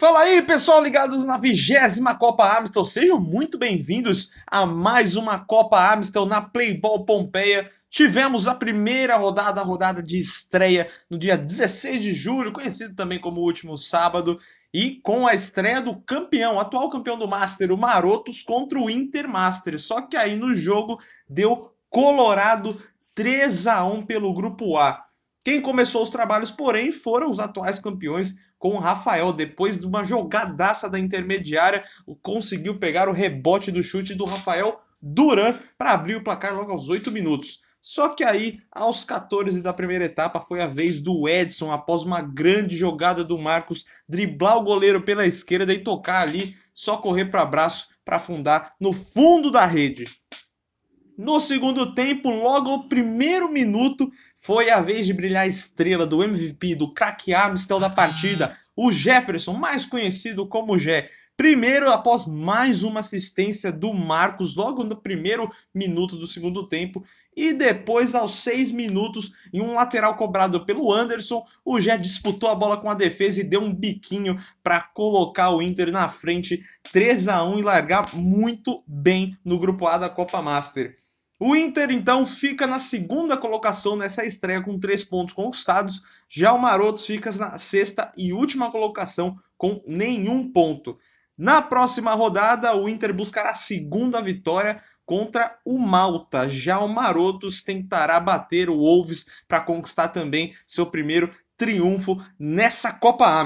Fala aí, pessoal ligados na vigésima Copa Amistel. Sejam muito bem-vindos a mais uma Copa Amistel na Playball Pompeia. Tivemos a primeira rodada, a rodada de estreia, no dia 16 de julho, conhecido também como último sábado, e com a estreia do campeão, atual campeão do Master, o Marotos, contra o Inter Master. Só que aí no jogo deu Colorado 3 a 1 pelo Grupo A. Quem começou os trabalhos, porém, foram os atuais campeões com o Rafael. Depois de uma jogadaça da intermediária, conseguiu pegar o rebote do chute do Rafael Duran para abrir o placar logo aos 8 minutos. Só que aí, aos 14 da primeira etapa, foi a vez do Edson, após uma grande jogada do Marcos, driblar o goleiro pela esquerda e tocar ali, só correr para braço para afundar no fundo da rede. No segundo tempo, logo o primeiro minuto, foi a vez de brilhar a estrela do MVP, do craque Amstel da partida, o Jefferson, mais conhecido como Jé. Primeiro, após mais uma assistência do Marcos, logo no primeiro minuto do segundo tempo. E depois, aos seis minutos, em um lateral cobrado pelo Anderson, o Jé disputou a bola com a defesa e deu um biquinho para colocar o Inter na frente 3 a 1 e largar muito bem no Grupo A da Copa Master. O Inter, então, fica na segunda colocação nessa estreia com três pontos conquistados. Já o Marotos fica na sexta e última colocação com nenhum ponto. Na próxima rodada, o Inter buscará a segunda vitória contra o Malta. Já o Marotos tentará bater o Wolves para conquistar também seu primeiro triunfo nessa Copa A.